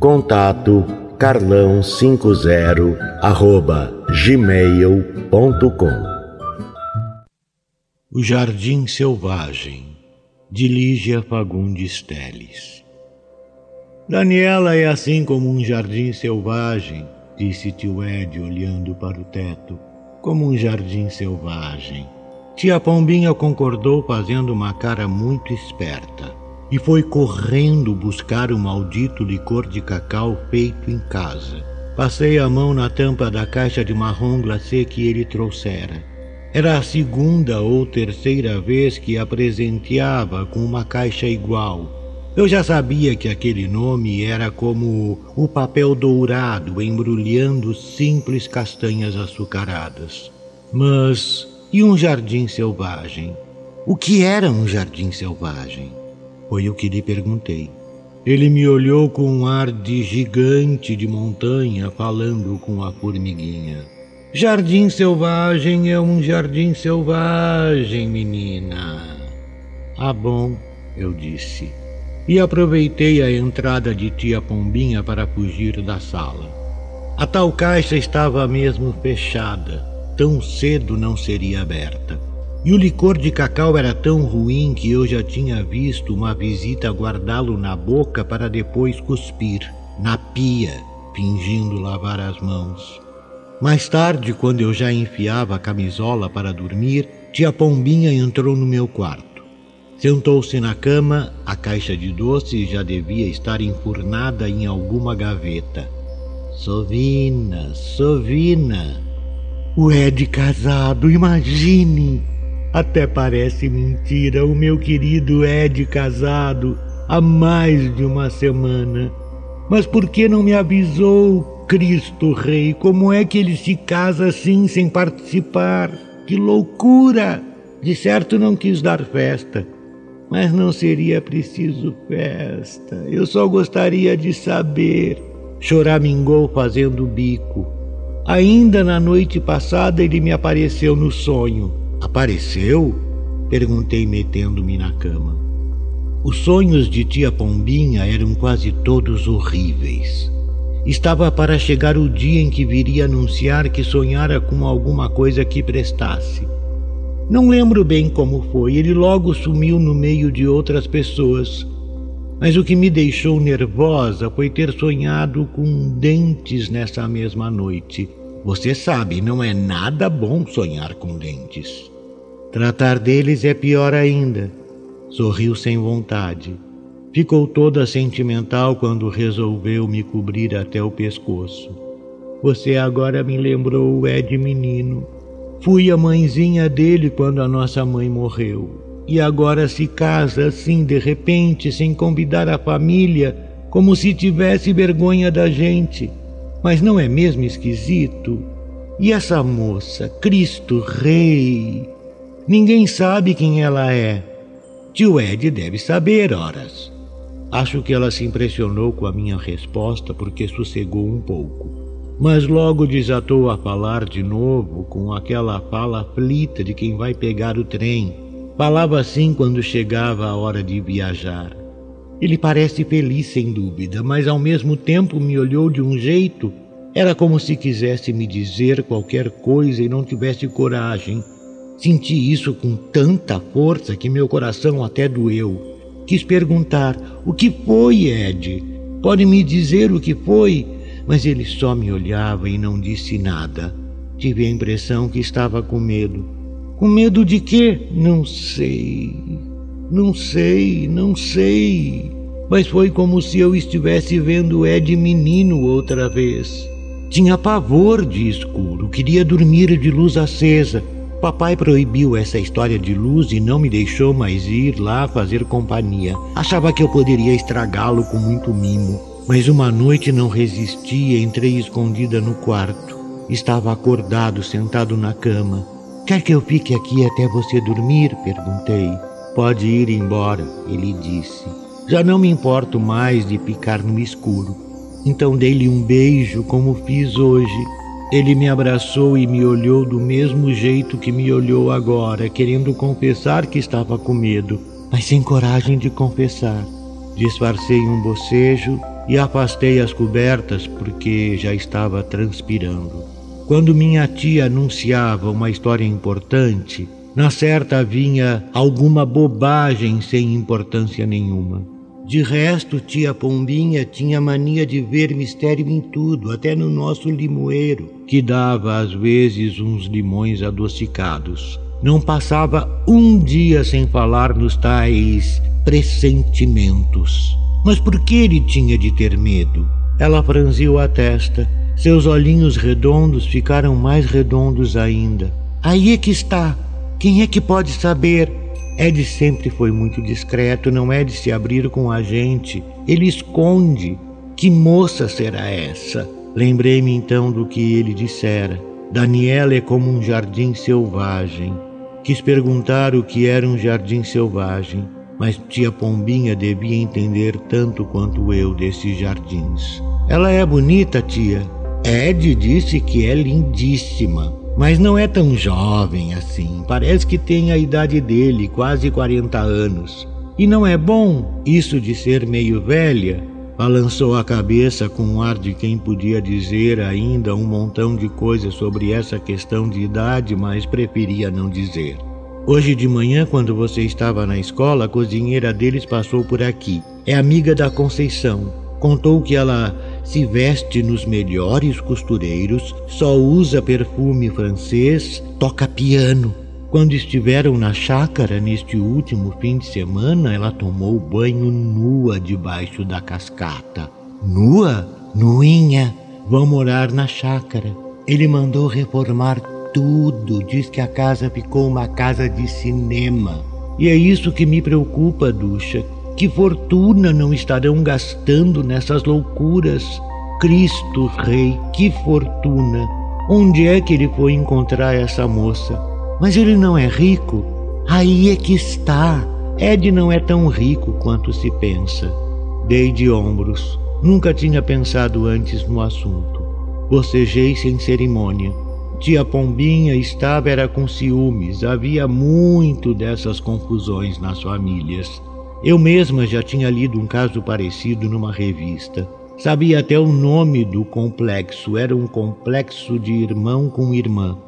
Contato carlão50 arroba gmail.com O Jardim Selvagem de Lígia Fagundes Teles. Daniela é assim como um jardim selvagem, disse tio Ed olhando para o teto, como um jardim selvagem. Tia Pombinha concordou fazendo uma cara muito esperta e foi correndo buscar o maldito licor de cacau feito em casa. Passei a mão na tampa da caixa de marrom glacê que ele trouxera. Era a segunda ou terceira vez que a presenteava com uma caixa igual. Eu já sabia que aquele nome era como o papel dourado embrulhando simples castanhas açucaradas. Mas e um jardim selvagem? O que era um jardim selvagem? Foi o que lhe perguntei. Ele me olhou com um ar de gigante de montanha falando com a formiguinha. Jardim selvagem é um jardim selvagem, menina. Ah, bom, eu disse. E aproveitei a entrada de tia Pombinha para fugir da sala. A tal caixa estava mesmo fechada. Tão cedo não seria aberta. E o licor de cacau era tão ruim que eu já tinha visto uma visita guardá-lo na boca para depois cuspir, na pia, fingindo lavar as mãos. Mais tarde, quando eu já enfiava a camisola para dormir, tia Pombinha entrou no meu quarto. Sentou-se na cama, a caixa de doces já devia estar enfurnada em alguma gaveta. Sovina, Sovina. O Ed casado, imagine! Até parece mentira, o meu querido Ed casado há mais de uma semana. Mas por que não me avisou, Cristo Rei? Como é que ele se casa assim sem participar? Que loucura! De certo não quis dar festa. Mas não seria preciso festa. Eu só gostaria de saber. Choramingou fazendo bico. Ainda na noite passada ele me apareceu no sonho Apareceu? Perguntei, metendo-me na cama. Os sonhos de tia Pombinha eram quase todos horríveis. Estava para chegar o dia em que viria anunciar que sonhara com alguma coisa que prestasse. Não lembro bem como foi, ele logo sumiu no meio de outras pessoas. Mas o que me deixou nervosa foi ter sonhado com dentes nessa mesma noite. Você sabe, não é nada bom sonhar com dentes. Tratar deles é pior ainda. Sorriu sem vontade. Ficou toda sentimental quando resolveu me cobrir até o pescoço. Você agora me lembrou o Ed menino. Fui a mãezinha dele quando a nossa mãe morreu. E agora se casa assim de repente, sem convidar a família, como se tivesse vergonha da gente. Mas não é mesmo esquisito? E essa moça, Cristo Rei? Ninguém sabe quem ela é. Tio Ed deve saber, horas. Acho que ela se impressionou com a minha resposta porque sossegou um pouco. Mas logo desatou a falar de novo com aquela fala aflita de quem vai pegar o trem. Falava assim quando chegava a hora de viajar. Ele parece feliz, sem dúvida, mas ao mesmo tempo me olhou de um jeito. Era como se quisesse me dizer qualquer coisa e não tivesse coragem Senti isso com tanta força que meu coração até doeu. Quis perguntar: O que foi, Ed? Pode me dizer o que foi? Mas ele só me olhava e não disse nada. Tive a impressão que estava com medo. Com medo de quê? Não sei. Não sei, não sei. Mas foi como se eu estivesse vendo Ed menino outra vez. Tinha pavor de escuro, queria dormir de luz acesa. Papai proibiu essa história de luz e não me deixou mais ir lá fazer companhia. Achava que eu poderia estragá-lo com muito mimo. Mas uma noite não resisti e entrei escondida no quarto. Estava acordado, sentado na cama. Quer que eu fique aqui até você dormir? perguntei. Pode ir embora, ele disse. Já não me importo mais de ficar no escuro. Então dei-lhe um beijo, como fiz hoje. Ele me abraçou e me olhou do mesmo jeito que me olhou agora, querendo confessar que estava com medo, mas sem coragem de confessar. Disfarcei um bocejo e afastei as cobertas porque já estava transpirando. Quando minha tia anunciava uma história importante, na certa vinha alguma bobagem sem importância nenhuma. De resto, tia Pombinha tinha mania de ver mistério em tudo, até no nosso limoeiro, que dava às vezes uns limões adocicados. Não passava um dia sem falar nos tais pressentimentos. Mas por que ele tinha de ter medo? Ela franziu a testa. Seus olhinhos redondos ficaram mais redondos ainda. Aí é que está. Quem é que pode saber? Ed sempre foi muito discreto, não é de se abrir com a gente. Ele esconde. Que moça será essa? Lembrei-me então do que ele dissera. Daniela é como um jardim selvagem. Quis perguntar o que era um jardim selvagem, mas tia Pombinha devia entender tanto quanto eu desses jardins. Ela é bonita, tia. Ed disse que é lindíssima mas não é tão jovem assim. Parece que tem a idade dele, quase 40 anos. E não é bom isso de ser meio velha? Balançou a cabeça com um ar de quem podia dizer ainda um montão de coisas sobre essa questão de idade, mas preferia não dizer. Hoje de manhã, quando você estava na escola, a cozinheira deles passou por aqui. É amiga da Conceição. Contou que ela se veste nos melhores costureiros, só usa perfume francês, toca piano. Quando estiveram na chácara neste último fim de semana, ela tomou banho nua debaixo da cascata. Nua? Nuinha. Vão morar na chácara. Ele mandou reformar tudo. Diz que a casa ficou uma casa de cinema. E é isso que me preocupa, Ducha. Que fortuna não estarão gastando nessas loucuras? Cristo Rei, que fortuna! Onde é que ele foi encontrar essa moça? Mas ele não é rico? Aí é que está. Ed não é tão rico quanto se pensa. Dei de ombros. Nunca tinha pensado antes no assunto. Bocejei sem cerimônia. Tia Pombinha estava era com ciúmes. Havia muito dessas confusões nas famílias. Eu mesma já tinha lido um caso parecido numa revista. Sabia até o nome do complexo, era um complexo de irmão com irmã.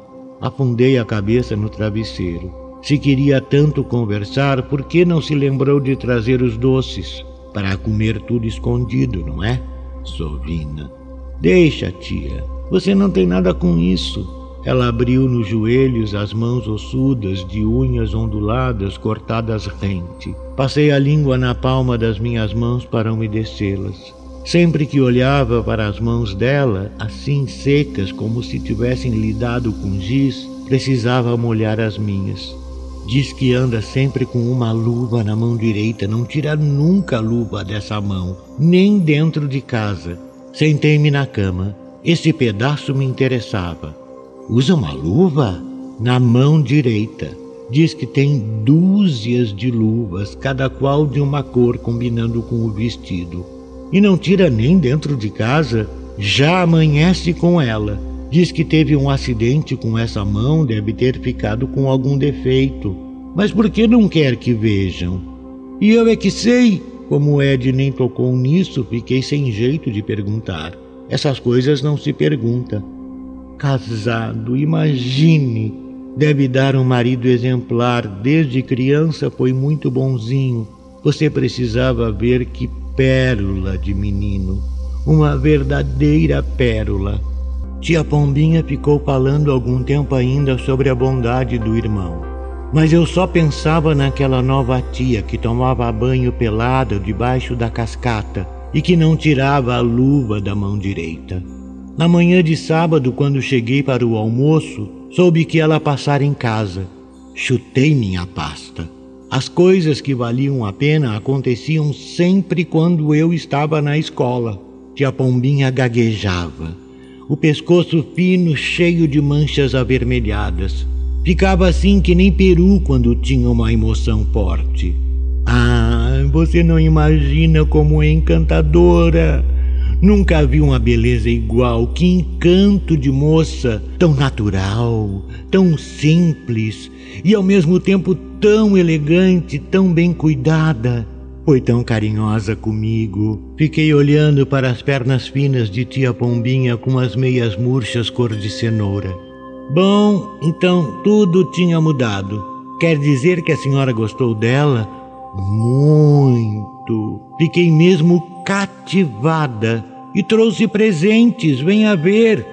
Afundei a cabeça no travesseiro. Se queria tanto conversar, por que não se lembrou de trazer os doces? Para comer tudo escondido, não é? Sovina. Deixa, tia. Você não tem nada com isso. Ela abriu nos joelhos as mãos ossudas de unhas onduladas cortadas rente. Passei a língua na palma das minhas mãos para umedecê-las. Sempre que olhava para as mãos dela, assim secas como se tivessem lidado com giz, precisava molhar as minhas. Diz que anda sempre com uma luva na mão direita, não tira nunca a luva dessa mão, nem dentro de casa. Sentei-me na cama. Esse pedaço me interessava. Usa uma luva na mão direita. Diz que tem dúzias de luvas, cada qual de uma cor combinando com o vestido. E não tira nem dentro de casa, já amanhece com ela. Diz que teve um acidente com essa mão, deve ter ficado com algum defeito. Mas por que não quer que vejam? E eu é que sei. Como Ed nem tocou nisso, fiquei sem jeito de perguntar. Essas coisas não se perguntam casado, imagine. Deve dar um marido exemplar. Desde criança foi muito bonzinho. Você precisava ver que pérola de menino. Uma verdadeira pérola. Tia Pombinha ficou falando algum tempo ainda sobre a bondade do irmão. Mas eu só pensava naquela nova tia que tomava banho pelada debaixo da cascata e que não tirava a luva da mão direita. Na manhã de sábado, quando cheguei para o almoço, soube que ela passara em casa. Chutei minha pasta. As coisas que valiam a pena aconteciam sempre quando eu estava na escola. Tia Pombinha gaguejava, o pescoço fino cheio de manchas avermelhadas. Ficava assim que nem peru quando tinha uma emoção forte. Ah, você não imagina como é encantadora. Nunca vi uma beleza igual, que encanto de moça, tão natural, tão simples e ao mesmo tempo tão elegante, tão bem cuidada. Foi tão carinhosa comigo. Fiquei olhando para as pernas finas de tia Pombinha com as meias murchas cor de cenoura. Bom, então tudo tinha mudado. Quer dizer que a senhora gostou dela? Muito. Fiquei mesmo cativada e trouxe presentes, venha ver,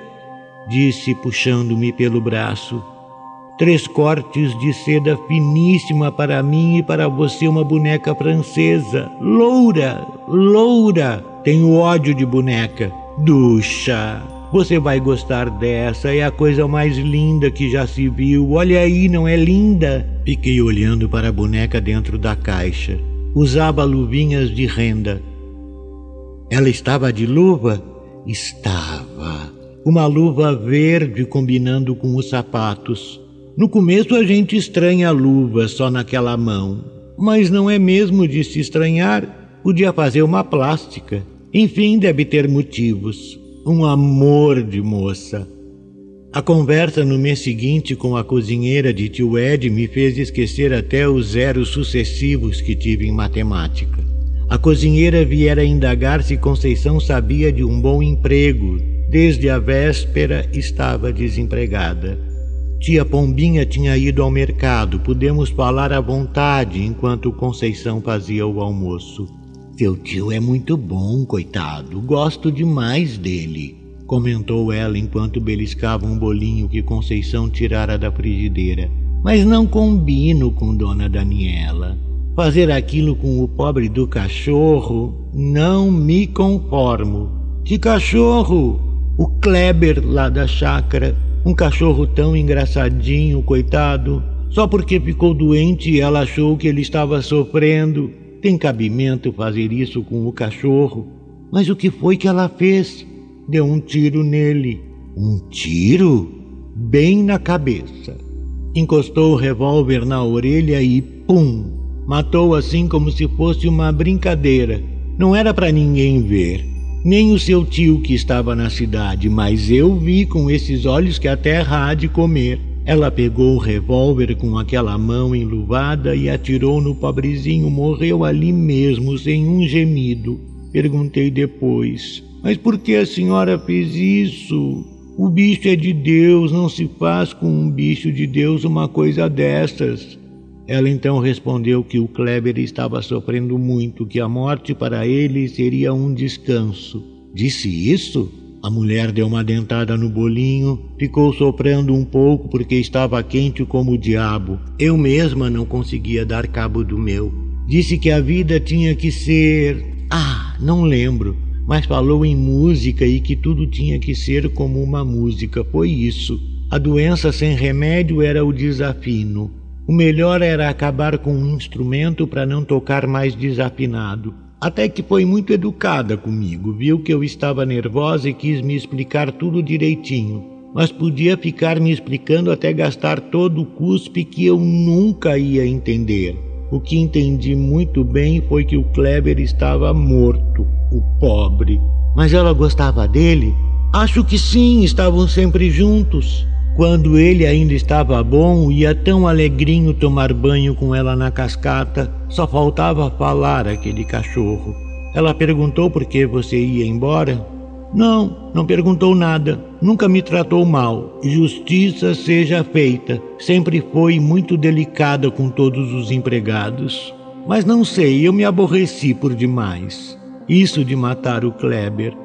disse puxando-me pelo braço. Três cortes de seda finíssima para mim e para você uma boneca francesa. Loura, loura. Tenho ódio de boneca. Ducha. Você vai gostar dessa, é a coisa mais linda que já se viu. Olha aí, não é linda? Fiquei olhando para a boneca dentro da caixa. Usava luvinhas de renda. Ela estava de luva? Estava. Uma luva verde combinando com os sapatos. No começo a gente estranha a luva só naquela mão, mas não é mesmo de se estranhar. Podia fazer uma plástica. Enfim, deve ter motivos. Um amor de moça. A conversa no mês seguinte com a cozinheira de tio Ed me fez esquecer até os zeros sucessivos que tive em matemática. A cozinheira viera indagar se Conceição sabia de um bom emprego. Desde a véspera estava desempregada. Tia Pombinha tinha ido ao mercado. Pudemos falar à vontade enquanto Conceição fazia o almoço. Seu tio é muito bom, coitado. Gosto demais dele, comentou ela enquanto beliscava um bolinho que Conceição tirara da frigideira. Mas não combino com Dona Daniela. Fazer aquilo com o pobre do cachorro, não me conformo. Que cachorro? O Kleber lá da chácara, um cachorro tão engraçadinho, coitado. Só porque ficou doente ela achou que ele estava sofrendo. Tem cabimento fazer isso com o cachorro. Mas o que foi que ela fez? Deu um tiro nele. Um tiro? Bem na cabeça. Encostou o revólver na orelha e pum! Matou assim como se fosse uma brincadeira. Não era para ninguém ver. Nem o seu tio que estava na cidade, mas eu vi com esses olhos que a terra há de comer. Ela pegou o revólver com aquela mão enluvada e atirou no pobrezinho. Morreu ali mesmo, sem um gemido. Perguntei depois: Mas por que a senhora fez isso? O bicho é de Deus, não se faz com um bicho de Deus uma coisa dessas. Ela então respondeu que o Kleber estava sofrendo muito, que a morte para ele seria um descanso. Disse isso? A mulher deu uma dentada no bolinho, ficou soprando um pouco porque estava quente como o diabo. Eu mesma não conseguia dar cabo do meu. Disse que a vida tinha que ser. Ah, não lembro, mas falou em música e que tudo tinha que ser como uma música. Foi isso. A doença sem remédio era o desafino. O melhor era acabar com um instrumento para não tocar mais desafinado. Até que foi muito educada comigo, viu que eu estava nervosa e quis me explicar tudo direitinho. Mas podia ficar me explicando até gastar todo o cuspe que eu nunca ia entender. O que entendi muito bem foi que o Kleber estava morto, o pobre. Mas ela gostava dele? Acho que sim, estavam sempre juntos. Quando ele ainda estava bom, ia tão alegrinho tomar banho com ela na cascata, só faltava falar aquele cachorro. Ela perguntou por que você ia embora? Não, não perguntou nada. Nunca me tratou mal. Justiça seja feita. Sempre foi muito delicada com todos os empregados. Mas não sei, eu me aborreci por demais. Isso de matar o Kleber.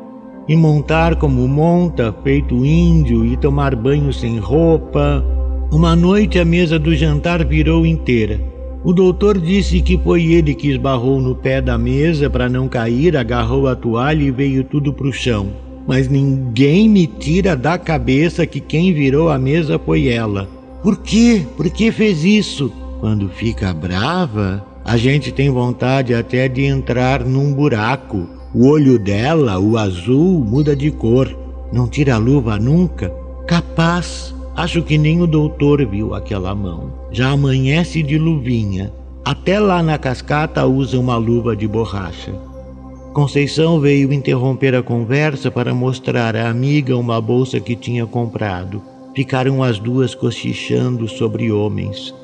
E montar como monta, feito índio, e tomar banho sem roupa. Uma noite a mesa do jantar virou inteira. O doutor disse que foi ele que esbarrou no pé da mesa para não cair, agarrou a toalha e veio tudo para o chão. Mas ninguém me tira da cabeça que quem virou a mesa foi ela. Por quê? Por que fez isso? Quando fica brava, a gente tem vontade até de entrar num buraco. O olho dela, o azul, muda de cor. Não tira a luva nunca? Capaz. Acho que nem o doutor viu aquela mão. Já amanhece de luvinha. Até lá na cascata usa uma luva de borracha. Conceição veio interromper a conversa para mostrar à amiga uma bolsa que tinha comprado. Ficaram as duas cochichando sobre homens.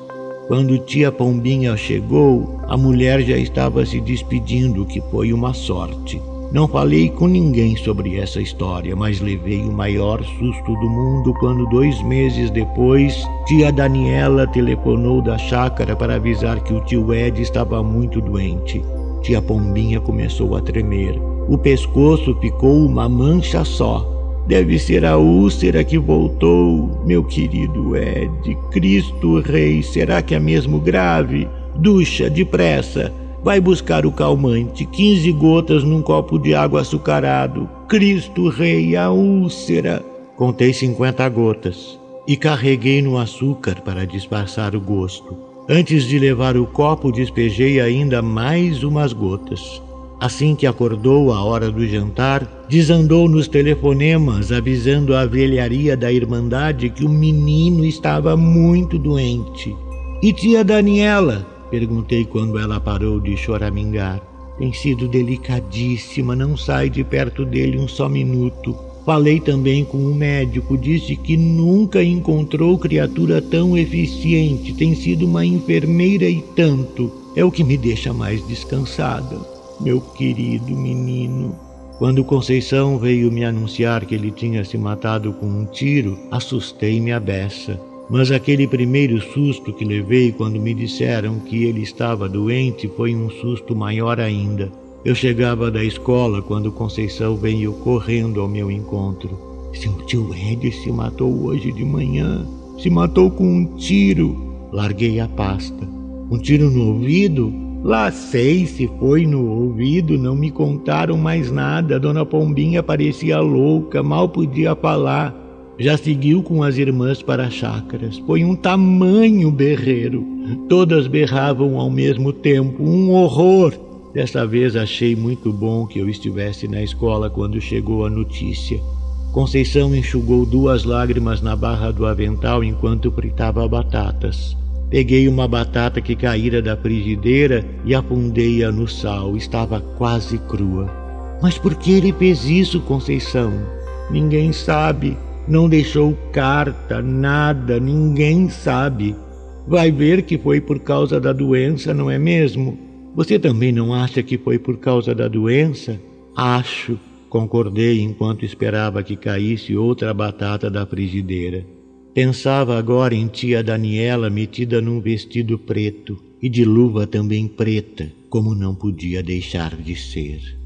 Quando tia Pombinha chegou, a mulher já estava se despedindo, que foi uma sorte. Não falei com ninguém sobre essa história, mas levei o maior susto do mundo quando, dois meses depois, tia Daniela telefonou da chácara para avisar que o tio Ed estava muito doente. Tia Pombinha começou a tremer. O pescoço ficou uma mancha só. Deve ser a úlcera que voltou, meu querido Ed. Cristo Rei, será que é mesmo grave? Ducha, depressa. Vai buscar o calmante, 15 gotas num copo de água açucarado. Cristo Rei, a úlcera. Contei 50 gotas e carreguei no açúcar para disfarçar o gosto. Antes de levar o copo, despejei ainda mais umas gotas. Assim que acordou a hora do jantar, desandou nos telefonemas avisando a velharia da Irmandade que o menino estava muito doente. E tia Daniela? Perguntei quando ela parou de choramingar. Tem sido delicadíssima, não sai de perto dele um só minuto. Falei também com o médico, disse que nunca encontrou criatura tão eficiente, tem sido uma enfermeira e tanto. É o que me deixa mais descansada meu querido menino. Quando Conceição veio me anunciar que ele tinha se matado com um tiro, assustei-me a beça. Mas aquele primeiro susto que levei quando me disseram que ele estava doente foi um susto maior ainda. Eu chegava da escola quando Conceição veio correndo ao meu encontro. Seu tio Ed se matou hoje de manhã. Se matou com um tiro. Larguei a pasta. Um tiro no ouvido? Lá sei se foi no ouvido, não me contaram mais nada. Dona Pombinha parecia louca, mal podia falar. Já seguiu com as irmãs para as chácaras. Foi um tamanho berreiro. Todas berravam ao mesmo tempo. Um horror. Dessa vez achei muito bom que eu estivesse na escola quando chegou a notícia. Conceição enxugou duas lágrimas na barra do avental enquanto fritava batatas. Peguei uma batata que caíra da frigideira e afundei-a no sal. Estava quase crua. Mas por que ele fez isso, Conceição? Ninguém sabe. Não deixou carta, nada, ninguém sabe. Vai ver que foi por causa da doença, não é mesmo? Você também não acha que foi por causa da doença? Acho, concordei enquanto esperava que caísse outra batata da frigideira. Pensava agora em tia Daniela metida num vestido preto e de luva também preta, como não podia deixar de ser.